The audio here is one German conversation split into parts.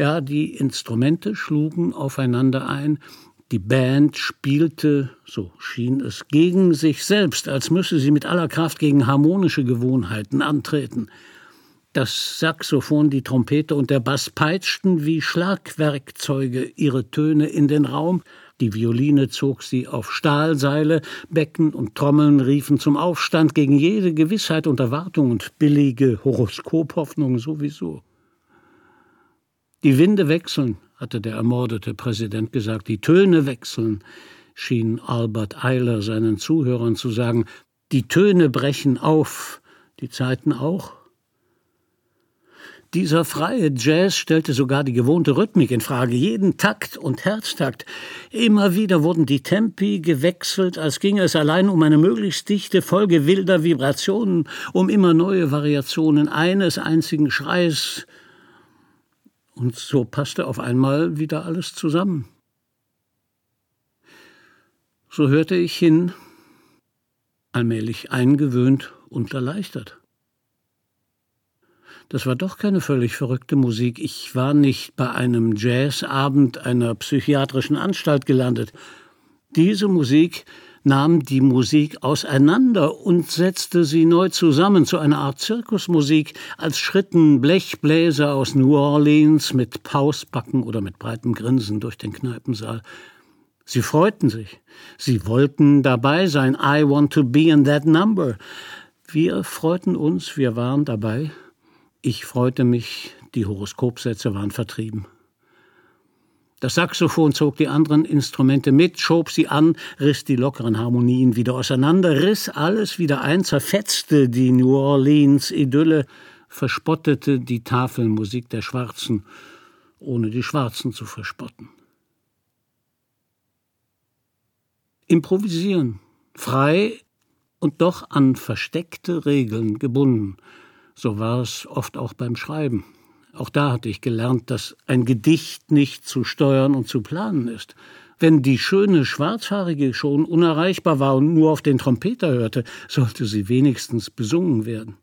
Ja, die Instrumente schlugen aufeinander ein, die Band spielte, so schien es, gegen sich selbst, als müsse sie mit aller Kraft gegen harmonische Gewohnheiten antreten. Das Saxophon, die Trompete und der Bass peitschten wie Schlagwerkzeuge ihre Töne in den Raum, die Violine zog sie auf Stahlseile, Becken und Trommeln riefen zum Aufstand gegen jede Gewissheit und Erwartung und billige Horoskophoffnung sowieso. Die Winde wechseln, hatte der ermordete Präsident gesagt, die Töne wechseln, schien Albert Eiler seinen Zuhörern zu sagen, die Töne brechen auf, die Zeiten auch. Dieser freie Jazz stellte sogar die gewohnte Rhythmik in Frage, jeden Takt und Herztakt. Immer wieder wurden die Tempi gewechselt, als ginge es allein um eine möglichst dichte Folge wilder Vibrationen, um immer neue Variationen eines einzigen Schreis. Und so passte auf einmal wieder alles zusammen. So hörte ich hin, allmählich eingewöhnt und erleichtert. Das war doch keine völlig verrückte Musik. Ich war nicht bei einem Jazzabend einer psychiatrischen Anstalt gelandet. Diese Musik nahm die Musik auseinander und setzte sie neu zusammen zu einer Art Zirkusmusik, als schritten Blechbläser aus New Orleans mit Pausbacken oder mit breitem Grinsen durch den Kneipensaal. Sie freuten sich. Sie wollten dabei sein. I want to be in that number. Wir freuten uns, wir waren dabei. Ich freute mich, die Horoskopsätze waren vertrieben. Das Saxophon zog die anderen Instrumente mit, schob sie an, riss die lockeren Harmonien wieder auseinander, riss alles wieder ein, zerfetzte die New Orleans-Idylle, verspottete die Tafelmusik der Schwarzen, ohne die Schwarzen zu verspotten. Improvisieren, frei und doch an versteckte Regeln gebunden – so war es oft auch beim Schreiben. Auch da hatte ich gelernt, dass ein Gedicht nicht zu steuern und zu planen ist. Wenn die schöne Schwarzhaarige schon unerreichbar war und nur auf den Trompeter hörte, sollte sie wenigstens besungen werden.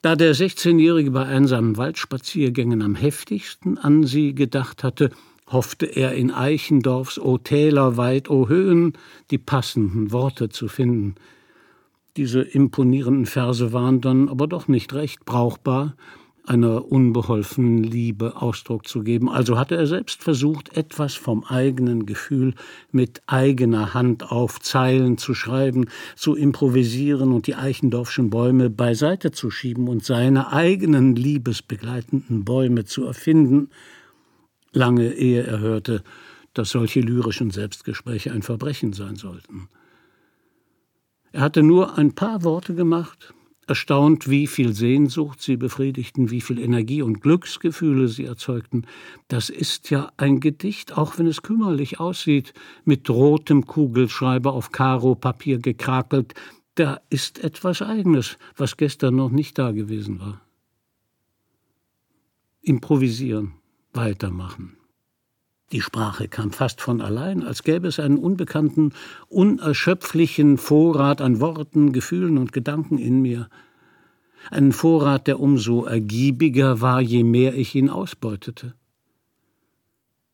Da der 16-Jährige bei einsamen Waldspaziergängen am heftigsten an sie gedacht hatte, hoffte er in Eichendorfs O Täler weit, O Höhen die passenden Worte zu finden. Diese imponierenden Verse waren dann aber doch nicht recht brauchbar, einer unbeholfenen Liebe Ausdruck zu geben. Also hatte er selbst versucht, etwas vom eigenen Gefühl mit eigener Hand auf Zeilen zu schreiben, zu improvisieren und die Eichendorfschen Bäume beiseite zu schieben und seine eigenen liebesbegleitenden Bäume zu erfinden, lange ehe er hörte, dass solche lyrischen Selbstgespräche ein Verbrechen sein sollten. Er hatte nur ein paar Worte gemacht, erstaunt, wie viel Sehnsucht sie befriedigten, wie viel Energie und Glücksgefühle sie erzeugten. Das ist ja ein Gedicht, auch wenn es kümmerlich aussieht, mit rotem Kugelschreiber auf Karo-Papier gekrakelt. Da ist etwas Eigenes, was gestern noch nicht da gewesen war. Improvisieren, weitermachen. Die Sprache kam fast von allein, als gäbe es einen unbekannten, unerschöpflichen Vorrat an Worten, Gefühlen und Gedanken in mir. Einen Vorrat, der umso ergiebiger war, je mehr ich ihn ausbeutete.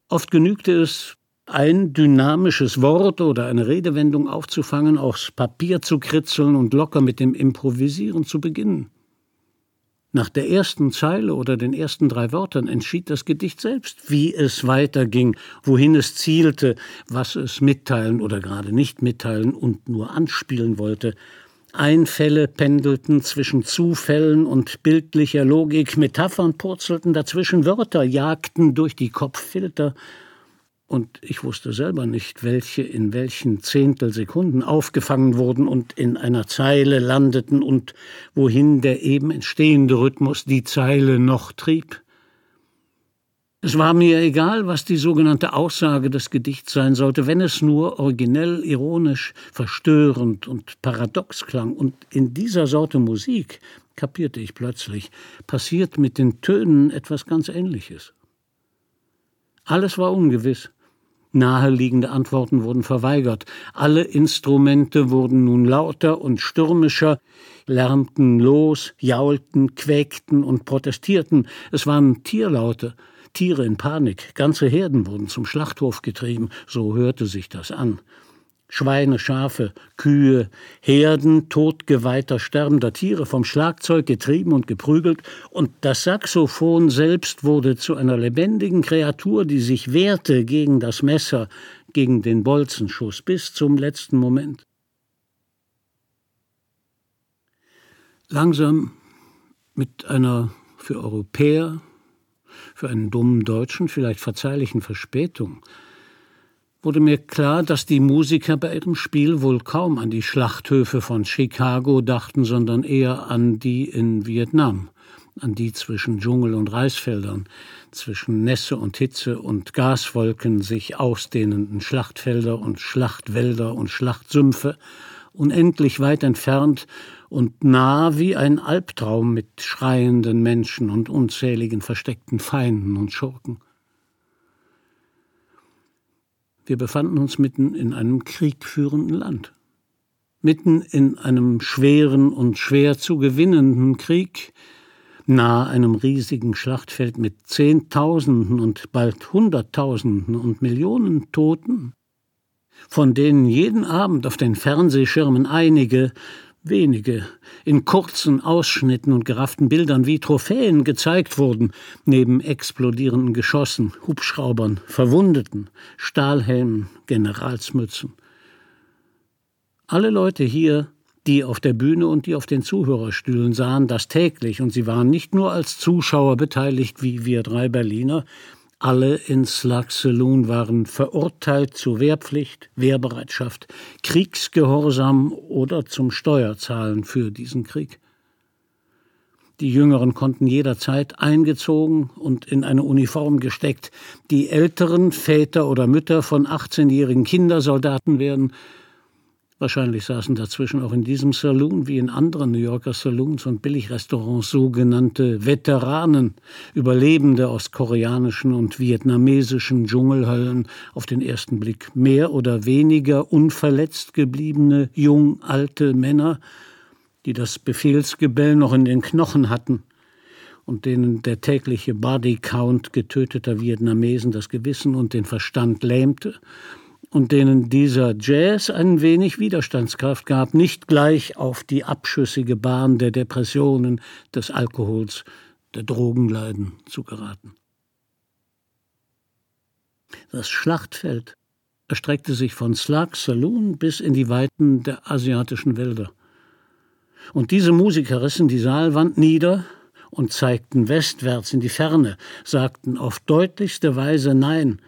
Oft genügte es, ein dynamisches Wort oder eine Redewendung aufzufangen, aufs Papier zu kritzeln und locker mit dem Improvisieren zu beginnen. Nach der ersten Zeile oder den ersten drei Wörtern entschied das Gedicht selbst, wie es weiterging, wohin es zielte, was es mitteilen oder gerade nicht mitteilen und nur anspielen wollte. Einfälle pendelten zwischen Zufällen und bildlicher Logik, Metaphern purzelten dazwischen, Wörter jagten durch die Kopffilter, und ich wusste selber nicht, welche in welchen Zehntelsekunden aufgefangen wurden und in einer Zeile landeten und wohin der eben entstehende Rhythmus die Zeile noch trieb. Es war mir egal, was die sogenannte Aussage des Gedichts sein sollte, wenn es nur originell, ironisch, verstörend und paradox klang. Und in dieser Sorte Musik, kapierte ich plötzlich, passiert mit den Tönen etwas ganz Ähnliches. Alles war ungewiss. Naheliegende Antworten wurden verweigert. Alle Instrumente wurden nun lauter und stürmischer, lärmten los, jaulten, quäkten und protestierten. Es waren Tierlaute, Tiere in Panik, ganze Herden wurden zum Schlachthof getrieben, so hörte sich das an. Schweine, Schafe, Kühe, Herden totgeweihter sterbender Tiere vom Schlagzeug getrieben und geprügelt, und das Saxophon selbst wurde zu einer lebendigen Kreatur, die sich wehrte gegen das Messer, gegen den Bolzenschuss bis zum letzten Moment. Langsam, mit einer für Europäer, für einen dummen Deutschen vielleicht verzeihlichen Verspätung, wurde mir klar, dass die Musiker bei ihrem Spiel wohl kaum an die Schlachthöfe von Chicago dachten, sondern eher an die in Vietnam, an die zwischen Dschungel und Reisfeldern, zwischen Nässe und Hitze und Gaswolken sich ausdehnenden Schlachtfelder und Schlachtwälder und Schlachtsümpfe, unendlich weit entfernt und nah wie ein Albtraum mit schreienden Menschen und unzähligen versteckten Feinden und Schurken. Wir befanden uns mitten in einem kriegführenden Land. Mitten in einem schweren und schwer zu gewinnenden Krieg, nahe einem riesigen Schlachtfeld mit Zehntausenden und bald Hunderttausenden und Millionen Toten, von denen jeden Abend auf den Fernsehschirmen einige wenige in kurzen Ausschnitten und gerafften Bildern wie Trophäen gezeigt wurden, neben explodierenden Geschossen, Hubschraubern, Verwundeten, Stahlhelmen, Generalsmützen. Alle Leute hier, die auf der Bühne und die auf den Zuhörerstühlen sahen das täglich, und sie waren nicht nur als Zuschauer beteiligt wie wir drei Berliner, alle in Slug Saloon waren verurteilt zu Wehrpflicht, Wehrbereitschaft, Kriegsgehorsam oder zum Steuerzahlen für diesen Krieg. Die Jüngeren konnten jederzeit eingezogen und in eine Uniform gesteckt, die älteren Väter oder Mütter von 18-jährigen Kindersoldaten werden, Wahrscheinlich saßen dazwischen auch in diesem Saloon wie in anderen New Yorker Saloons und Billigrestaurants sogenannte Veteranen, Überlebende aus koreanischen und vietnamesischen Dschungelhöllen, auf den ersten Blick mehr oder weniger unverletzt gebliebene, jung alte Männer, die das Befehlsgebell noch in den Knochen hatten und denen der tägliche Bodycount getöteter Vietnamesen das Gewissen und den Verstand lähmte und denen dieser Jazz ein wenig Widerstandskraft gab, nicht gleich auf die abschüssige Bahn der Depressionen, des Alkohols, der Drogenleiden zu geraten. Das Schlachtfeld erstreckte sich von Slug Saloon bis in die Weiten der asiatischen Wälder. Und diese Musiker rissen die Saalwand nieder und zeigten westwärts in die Ferne, sagten auf deutlichste Weise Nein,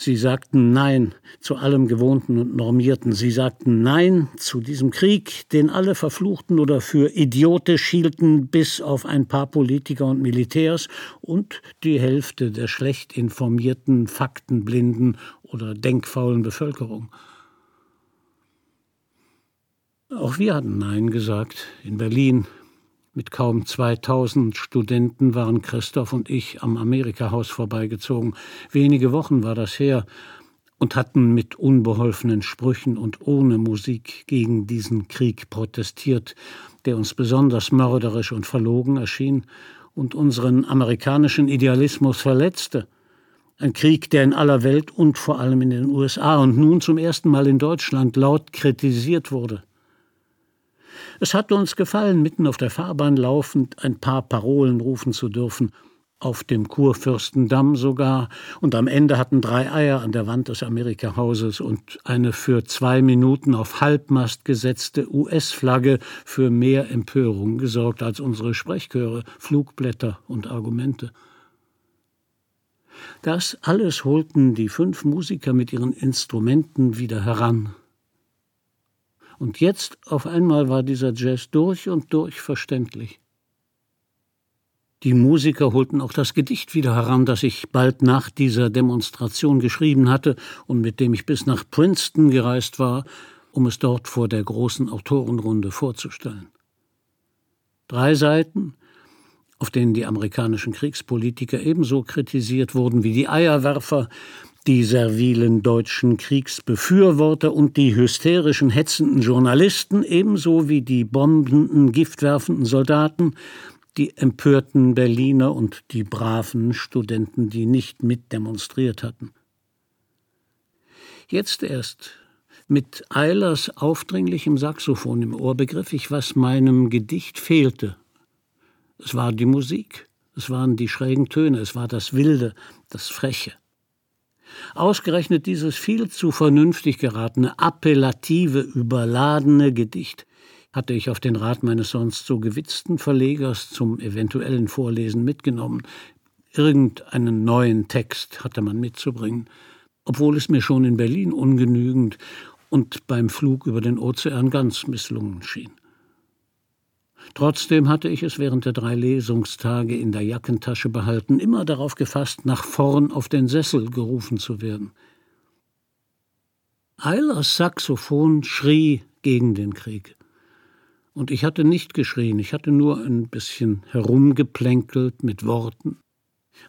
Sie sagten Nein zu allem Gewohnten und Normierten. Sie sagten Nein zu diesem Krieg, den alle verfluchten oder für idiotisch hielten, bis auf ein paar Politiker und Militärs und die Hälfte der schlecht informierten, faktenblinden oder denkfaulen Bevölkerung. Auch wir hatten Nein gesagt in Berlin, mit kaum 2000 Studenten waren Christoph und ich am Amerikahaus vorbeigezogen. Wenige Wochen war das her und hatten mit unbeholfenen Sprüchen und ohne Musik gegen diesen Krieg protestiert, der uns besonders mörderisch und verlogen erschien und unseren amerikanischen Idealismus verletzte. Ein Krieg, der in aller Welt und vor allem in den USA und nun zum ersten Mal in Deutschland laut kritisiert wurde. Es hatte uns gefallen, mitten auf der Fahrbahn laufend ein paar Parolen rufen zu dürfen, auf dem Kurfürstendamm sogar, und am Ende hatten drei Eier an der Wand des Amerikahauses und eine für zwei Minuten auf Halbmast gesetzte US-Flagge für mehr Empörung gesorgt als unsere Sprechchöre, Flugblätter und Argumente. Das alles holten die fünf Musiker mit ihren Instrumenten wieder heran, und jetzt auf einmal war dieser Jazz durch und durch verständlich. Die Musiker holten auch das Gedicht wieder heran, das ich bald nach dieser Demonstration geschrieben hatte und mit dem ich bis nach Princeton gereist war, um es dort vor der großen Autorenrunde vorzustellen. Drei Seiten, auf denen die amerikanischen Kriegspolitiker ebenso kritisiert wurden wie die Eierwerfer, die servilen deutschen Kriegsbefürworter und die hysterischen, hetzenden Journalisten, ebenso wie die bombenden, giftwerfenden Soldaten, die empörten Berliner und die braven Studenten, die nicht mitdemonstriert hatten. Jetzt erst, mit Eilers aufdringlichem Saxophon im Ohr, begriff ich, was meinem Gedicht fehlte. Es war die Musik, es waren die schrägen Töne, es war das Wilde, das Freche. Ausgerechnet dieses viel zu vernünftig geratene, appellative, überladene Gedicht hatte ich auf den Rat meines sonst so gewitzten Verlegers zum eventuellen Vorlesen mitgenommen. Irgendeinen neuen Text hatte man mitzubringen, obwohl es mir schon in Berlin ungenügend und beim Flug über den Ozean ganz misslungen schien. Trotzdem hatte ich es während der drei Lesungstage in der Jackentasche behalten, immer darauf gefasst, nach vorn auf den Sessel gerufen zu werden. Eilers Saxophon schrie gegen den Krieg. Und ich hatte nicht geschrien, ich hatte nur ein bisschen herumgeplänkelt mit Worten,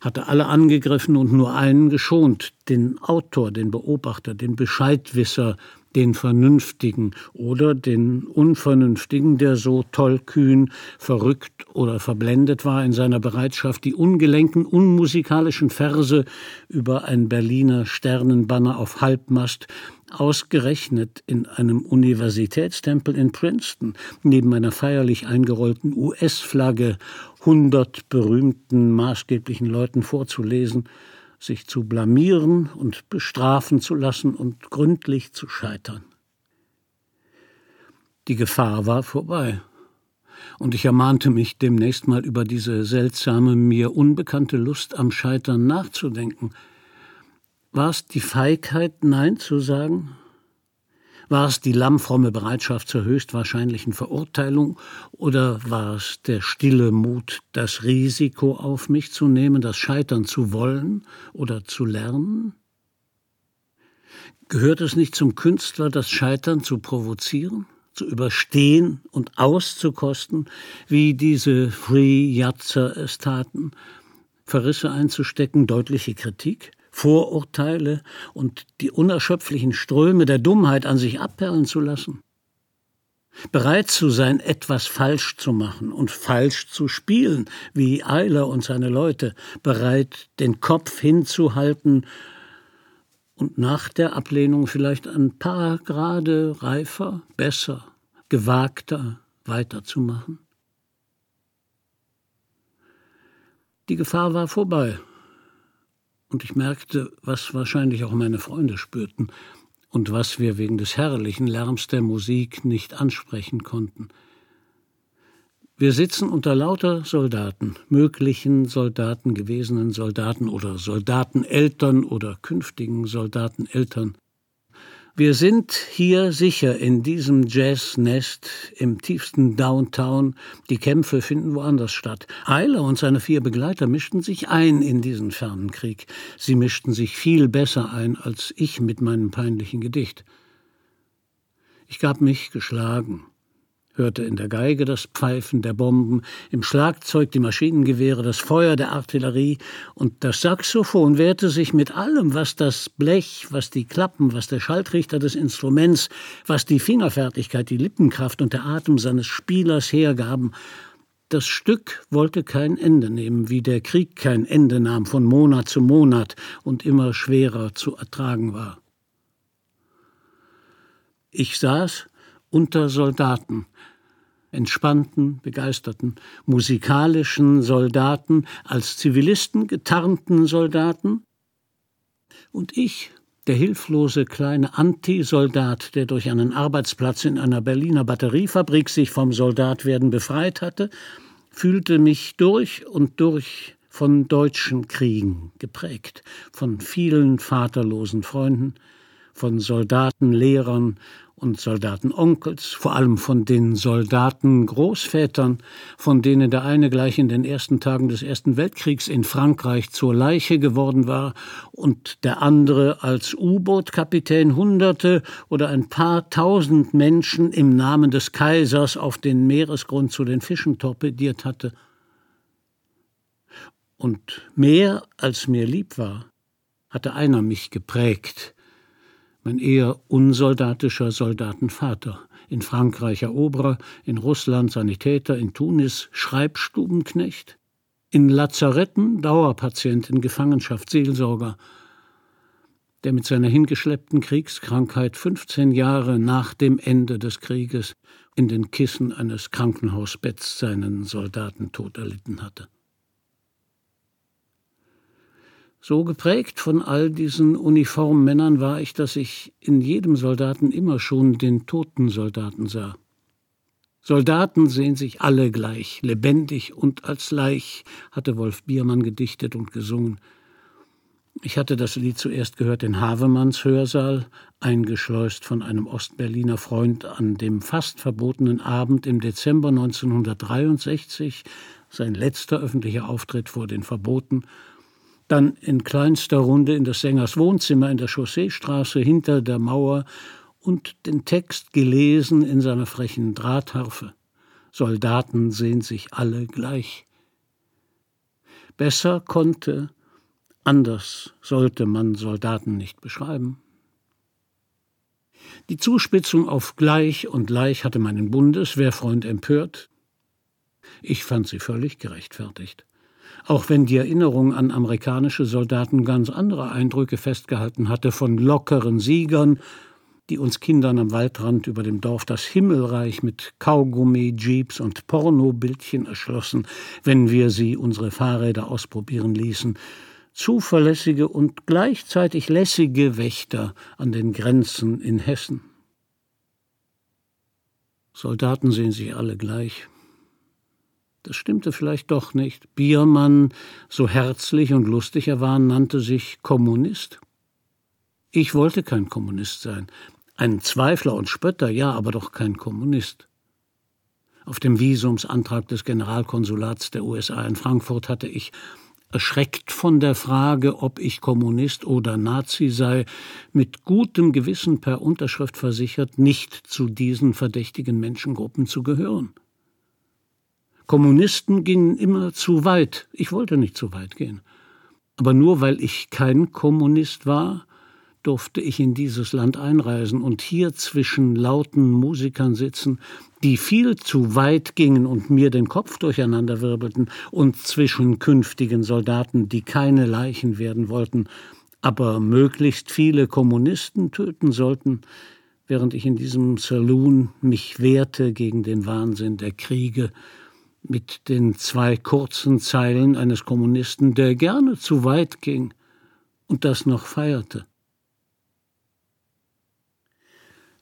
hatte alle angegriffen und nur einen geschont, den Autor, den Beobachter, den Bescheidwisser, den Vernünftigen oder den Unvernünftigen, der so tollkühn, verrückt oder verblendet war in seiner Bereitschaft, die ungelenken, unmusikalischen Verse über ein Berliner Sternenbanner auf Halbmast Ausgerechnet in einem Universitätstempel in Princeton, neben einer feierlich eingerollten US-Flagge, hundert berühmten maßgeblichen Leuten vorzulesen, sich zu blamieren und bestrafen zu lassen und gründlich zu scheitern. Die Gefahr war vorbei, und ich ermahnte mich, demnächst mal über diese seltsame, mir unbekannte Lust am Scheitern nachzudenken – war es die Feigheit, Nein zu sagen? War es die lammfromme Bereitschaft zur höchstwahrscheinlichen Verurteilung oder war es der stille Mut, das Risiko auf mich zu nehmen, das Scheitern zu wollen oder zu lernen? Gehört es nicht zum Künstler, das Scheitern zu provozieren, zu überstehen und auszukosten, wie diese Free Jatzer es taten, Verrisse einzustecken, deutliche Kritik? Vorurteile und die unerschöpflichen Ströme der Dummheit an sich abperlen zu lassen. Bereit zu sein, etwas falsch zu machen und falsch zu spielen, wie Eiler und seine Leute, bereit, den Kopf hinzuhalten und nach der Ablehnung vielleicht ein paar Grade reifer, besser, gewagter weiterzumachen. Die Gefahr war vorbei und ich merkte, was wahrscheinlich auch meine Freunde spürten und was wir wegen des herrlichen Lärms der Musik nicht ansprechen konnten. Wir sitzen unter lauter Soldaten, möglichen Soldaten, gewesenen Soldaten oder Soldateneltern oder künftigen Soldateneltern, wir sind hier sicher in diesem Jazznest im tiefsten Downtown. Die Kämpfe finden woanders statt. Eiler und seine vier Begleiter mischten sich ein in diesen fernen Krieg. Sie mischten sich viel besser ein als ich mit meinem peinlichen Gedicht. Ich gab mich geschlagen hörte in der Geige das Pfeifen der Bomben, im Schlagzeug die Maschinengewehre, das Feuer der Artillerie, und das Saxophon wehrte sich mit allem, was das Blech, was die Klappen, was der Schalltrichter des Instruments, was die Fingerfertigkeit, die Lippenkraft und der Atem seines Spielers hergaben. Das Stück wollte kein Ende nehmen, wie der Krieg kein Ende nahm, von Monat zu Monat und immer schwerer zu ertragen war. Ich saß unter Soldaten, entspannten, begeisterten, musikalischen Soldaten, als Zivilisten getarnten Soldaten. Und ich, der hilflose kleine Antisoldat, der durch einen Arbeitsplatz in einer Berliner Batteriefabrik sich vom Soldatwerden befreit hatte, fühlte mich durch und durch von deutschen Kriegen geprägt, von vielen vaterlosen Freunden, von Soldaten, Lehrern und Soldatenonkels, vor allem von den Soldatengroßvätern, von denen der eine gleich in den ersten Tagen des Ersten Weltkriegs in Frankreich zur Leiche geworden war und der andere als U-Boot-Kapitän Hunderte oder ein paar tausend Menschen im Namen des Kaisers auf den Meeresgrund zu den Fischen torpediert hatte. Und mehr als mir lieb war, hatte einer mich geprägt, mein eher unsoldatischer Soldatenvater, in Frankreich Eroberer, in Russland Sanitäter, in Tunis Schreibstubenknecht, in Lazaretten Dauerpatient, in Gefangenschaft Seelsorger, der mit seiner hingeschleppten Kriegskrankheit 15 Jahre nach dem Ende des Krieges in den Kissen eines Krankenhausbetts seinen Soldatentod erlitten hatte. So geprägt von all diesen Uniformmännern war ich, dass ich in jedem Soldaten immer schon den toten Soldaten sah. Soldaten sehen sich alle gleich, lebendig und als Leich, hatte Wolf Biermann gedichtet und gesungen. Ich hatte das Lied zuerst gehört in Havemanns Hörsaal, eingeschleust von einem Ostberliner Freund an dem fast verbotenen Abend im Dezember 1963, sein letzter öffentlicher Auftritt vor den Verboten, dann in kleinster Runde in des Sängers Wohnzimmer in der Chausseestraße hinter der Mauer und den Text gelesen in seiner frechen Drahtharfe. Soldaten sehen sich alle gleich. Besser konnte, anders sollte man Soldaten nicht beschreiben. Die Zuspitzung auf gleich und gleich hatte meinen Bundeswehrfreund empört. Ich fand sie völlig gerechtfertigt auch wenn die Erinnerung an amerikanische Soldaten ganz andere Eindrücke festgehalten hatte, von lockeren Siegern, die uns Kindern am Waldrand über dem Dorf das Himmelreich mit Kaugummi, Jeeps und Pornobildchen erschlossen, wenn wir sie unsere Fahrräder ausprobieren ließen, zuverlässige und gleichzeitig lässige Wächter an den Grenzen in Hessen. Soldaten sehen sich alle gleich. Das stimmte vielleicht doch nicht. Biermann, so herzlich und lustig er war, nannte sich Kommunist. Ich wollte kein Kommunist sein. Ein Zweifler und Spötter, ja, aber doch kein Kommunist. Auf dem Visumsantrag des Generalkonsulats der USA in Frankfurt hatte ich, erschreckt von der Frage, ob ich Kommunist oder Nazi sei, mit gutem Gewissen per Unterschrift versichert, nicht zu diesen verdächtigen Menschengruppen zu gehören. Kommunisten gingen immer zu weit. Ich wollte nicht zu weit gehen. Aber nur weil ich kein Kommunist war, durfte ich in dieses Land einreisen und hier zwischen lauten Musikern sitzen, die viel zu weit gingen und mir den Kopf durcheinanderwirbelten, und zwischen künftigen Soldaten, die keine Leichen werden wollten, aber möglichst viele Kommunisten töten sollten, während ich in diesem Saloon mich wehrte gegen den Wahnsinn der Kriege mit den zwei kurzen Zeilen eines Kommunisten, der gerne zu weit ging und das noch feierte.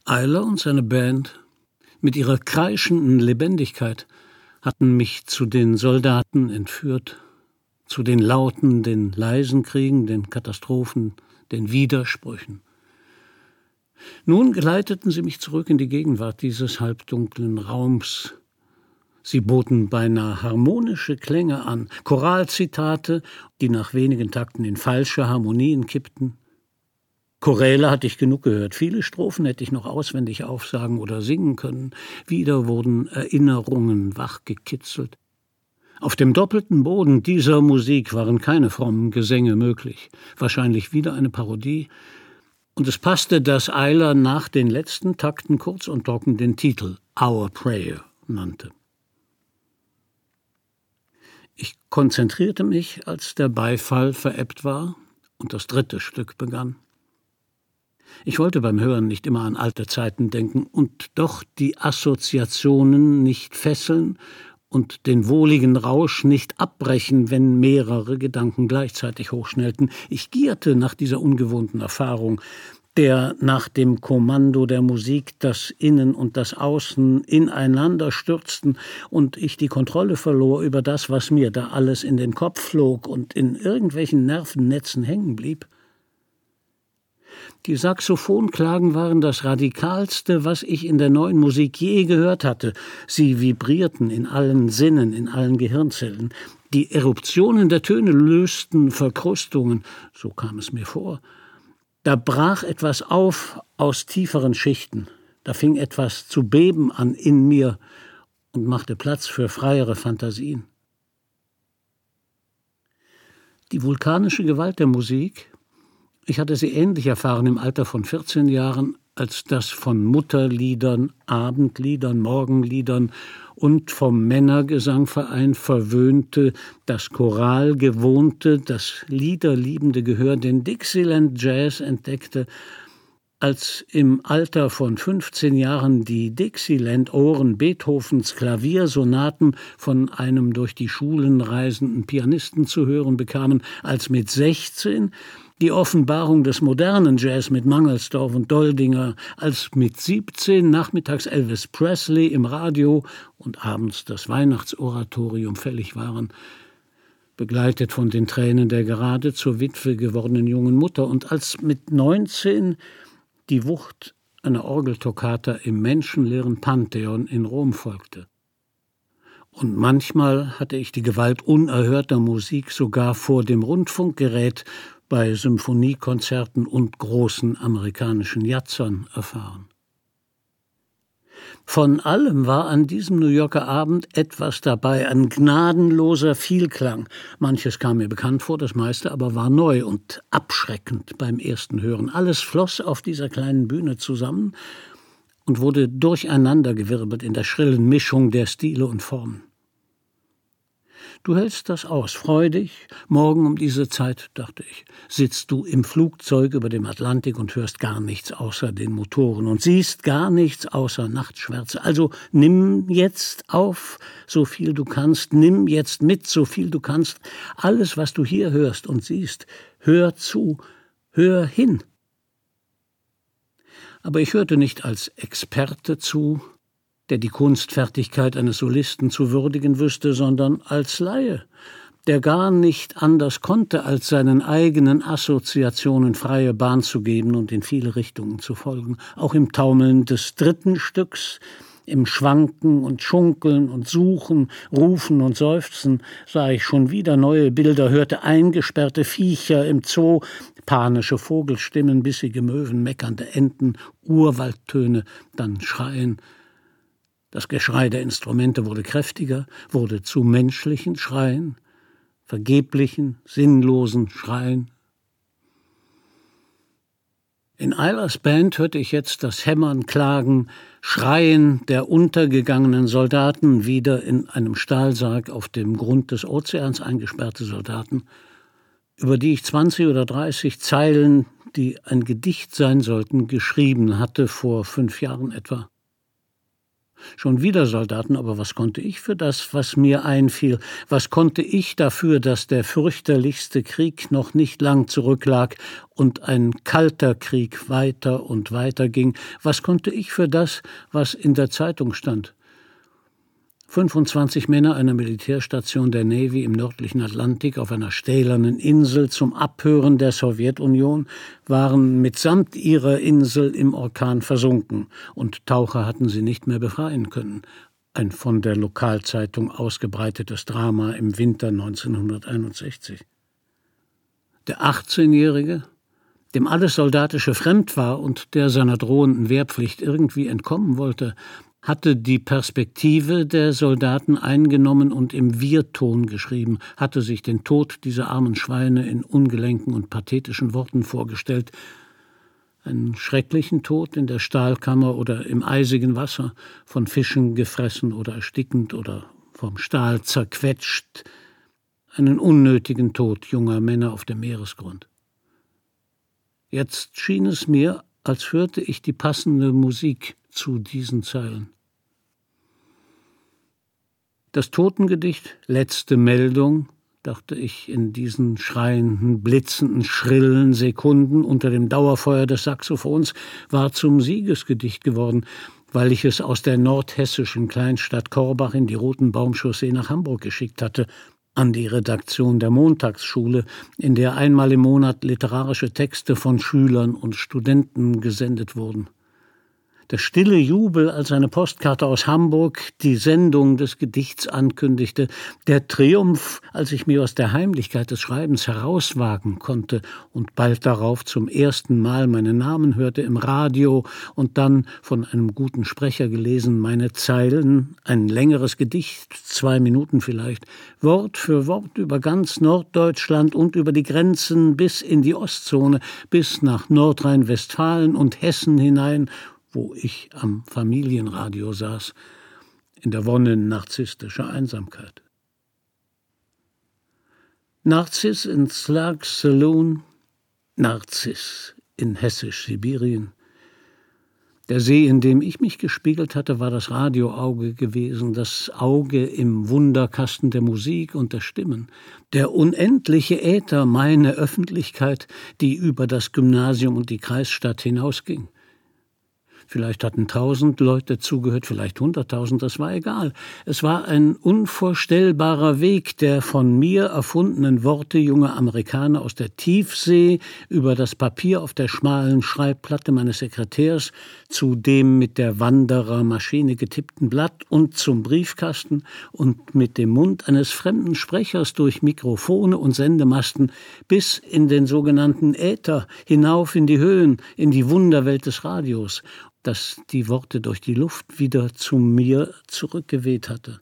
Eiler und seine Band mit ihrer kreischenden Lebendigkeit hatten mich zu den Soldaten entführt, zu den lauten, den leisen Kriegen, den Katastrophen, den Widersprüchen. Nun geleiteten sie mich zurück in die Gegenwart dieses halbdunklen Raums, Sie boten beinahe harmonische Klänge an, Choralzitate, die nach wenigen Takten in falsche Harmonien kippten. Choräle hatte ich genug gehört. Viele Strophen hätte ich noch auswendig aufsagen oder singen können. Wieder wurden Erinnerungen wachgekitzelt. Auf dem doppelten Boden dieser Musik waren keine frommen Gesänge möglich. Wahrscheinlich wieder eine Parodie. Und es passte, dass Eiler nach den letzten Takten kurz und trocken den Titel Our Prayer nannte. Ich konzentrierte mich, als der Beifall verebbt war und das dritte Stück begann. Ich wollte beim Hören nicht immer an alte Zeiten denken und doch die Assoziationen nicht fesseln und den wohligen Rausch nicht abbrechen, wenn mehrere Gedanken gleichzeitig hochschnellten. Ich gierte nach dieser ungewohnten Erfahrung, der nach dem Kommando der Musik das Innen und das Außen ineinander stürzten und ich die Kontrolle verlor über das, was mir da alles in den Kopf flog und in irgendwelchen Nervennetzen hängen blieb. Die Saxophonklagen waren das Radikalste, was ich in der neuen Musik je gehört hatte. Sie vibrierten in allen Sinnen, in allen Gehirnzellen. Die Eruptionen der Töne lösten Verkrustungen, so kam es mir vor, da brach etwas auf aus tieferen Schichten. Da fing etwas zu beben an in mir und machte Platz für freiere Fantasien. Die vulkanische Gewalt der Musik, Ich hatte sie ähnlich erfahren im Alter von 14 Jahren, als das von Mutterliedern, Abendliedern, Morgenliedern und vom Männergesangverein verwöhnte, das Choral gewohnte, das liederliebende Gehör den Dixieland Jazz entdeckte, als im Alter von 15 Jahren die Dixieland-Ohren Beethovens Klaviersonaten von einem durch die Schulen reisenden Pianisten zu hören bekamen, als mit 16 die Offenbarung des modernen Jazz mit Mangelsdorf und Doldinger, als mit 17 nachmittags Elvis Presley im Radio und abends das Weihnachtsoratorium fällig waren, begleitet von den Tränen der gerade zur Witwe gewordenen jungen Mutter, und als mit 19 die Wucht einer Orgeltoccata im menschenleeren Pantheon in Rom folgte. Und manchmal hatte ich die Gewalt unerhörter Musik sogar vor dem Rundfunkgerät bei Symphoniekonzerten und großen amerikanischen Jazzern erfahren. Von allem war an diesem New Yorker Abend etwas dabei, ein gnadenloser Vielklang. Manches kam mir bekannt vor, das meiste aber war neu und abschreckend beim ersten Hören. Alles floss auf dieser kleinen Bühne zusammen und wurde durcheinandergewirbelt in der schrillen Mischung der Stile und Formen. Du hältst das aus, freudig. Morgen um diese Zeit, dachte ich, sitzt du im Flugzeug über dem Atlantik und hörst gar nichts außer den Motoren und siehst gar nichts außer Nachtschwärze. Also nimm jetzt auf, so viel du kannst, nimm jetzt mit, so viel du kannst. Alles, was du hier hörst und siehst, hör zu, hör hin. Aber ich hörte nicht als Experte zu, der die Kunstfertigkeit eines Solisten zu würdigen wüsste, sondern als Laie, der gar nicht anders konnte, als seinen eigenen Assoziationen freie Bahn zu geben und in viele Richtungen zu folgen. Auch im Taumeln des dritten Stücks, im Schwanken und Schunkeln und Suchen, Rufen und Seufzen sah ich schon wieder neue Bilder, hörte eingesperrte Viecher im Zoo, panische Vogelstimmen, bissige Möwen, meckernde Enten, Urwaldtöne, dann Schreien, das Geschrei der Instrumente wurde kräftiger, wurde zu menschlichen Schreien, vergeblichen, sinnlosen Schreien. In Eilers Band hörte ich jetzt das Hämmern, Klagen, Schreien der untergegangenen Soldaten, wieder in einem Stahlsarg auf dem Grund des Ozeans eingesperrte Soldaten, über die ich 20 oder 30 Zeilen, die ein Gedicht sein sollten, geschrieben hatte vor fünf Jahren etwa. Schon wieder Soldaten, aber was konnte ich für das, was mir einfiel? Was konnte ich dafür, dass der fürchterlichste Krieg noch nicht lang zurücklag und ein kalter Krieg weiter und weiter ging? Was konnte ich für das, was in der Zeitung stand? 25 Männer einer Militärstation der Navy im nördlichen Atlantik auf einer stählernen Insel zum Abhören der Sowjetunion waren mitsamt ihrer Insel im Orkan versunken und Taucher hatten sie nicht mehr befreien können. Ein von der Lokalzeitung ausgebreitetes Drama im Winter 1961. Der 18-Jährige, dem alles Soldatische fremd war und der seiner drohenden Wehrpflicht irgendwie entkommen wollte, hatte die Perspektive der Soldaten eingenommen und im Wir-Ton geschrieben, hatte sich den Tod dieser armen Schweine in ungelenken und pathetischen Worten vorgestellt, einen schrecklichen Tod in der Stahlkammer oder im eisigen Wasser, von Fischen gefressen oder erstickend oder vom Stahl zerquetscht, einen unnötigen Tod junger Männer auf dem Meeresgrund. Jetzt schien es mir, als hörte ich die passende Musik zu diesen Zeilen. Das Totengedicht, letzte Meldung, dachte ich in diesen schreienden, blitzenden, schrillen Sekunden unter dem Dauerfeuer des Saxophons, war zum Siegesgedicht geworden, weil ich es aus der nordhessischen Kleinstadt Korbach in die Roten Baumchaussee nach Hamburg geschickt hatte, an die Redaktion der Montagsschule, in der einmal im Monat literarische Texte von Schülern und Studenten gesendet wurden. Der stille Jubel, als eine Postkarte aus Hamburg die Sendung des Gedichts ankündigte, der Triumph, als ich mir aus der Heimlichkeit des Schreibens herauswagen konnte und bald darauf zum ersten Mal meinen Namen hörte im Radio und dann von einem guten Sprecher gelesen, meine Zeilen, ein längeres Gedicht, zwei Minuten vielleicht, Wort für Wort über ganz Norddeutschland und über die Grenzen bis in die Ostzone, bis nach Nordrhein-Westfalen und Hessen hinein wo ich am Familienradio saß, in der Wonne narzisstischer Einsamkeit. Narziss in Slugs Saloon, Narziss in Hessisch-Sibirien. Der See, in dem ich mich gespiegelt hatte, war das Radioauge gewesen, das Auge im Wunderkasten der Musik und der Stimmen, der unendliche Äther, meine Öffentlichkeit, die über das Gymnasium und die Kreisstadt hinausging. Vielleicht hatten tausend Leute zugehört, vielleicht hunderttausend, das war egal. Es war ein unvorstellbarer Weg der von mir erfundenen Worte junger Amerikaner aus der Tiefsee über das Papier auf der schmalen Schreibplatte meines Sekretärs zu dem mit der Wanderermaschine getippten Blatt und zum Briefkasten und mit dem Mund eines fremden Sprechers durch Mikrofone und Sendemasten bis in den sogenannten Äther, hinauf in die Höhen, in die Wunderwelt des Radios dass die Worte durch die Luft wieder zu mir zurückgeweht hatte.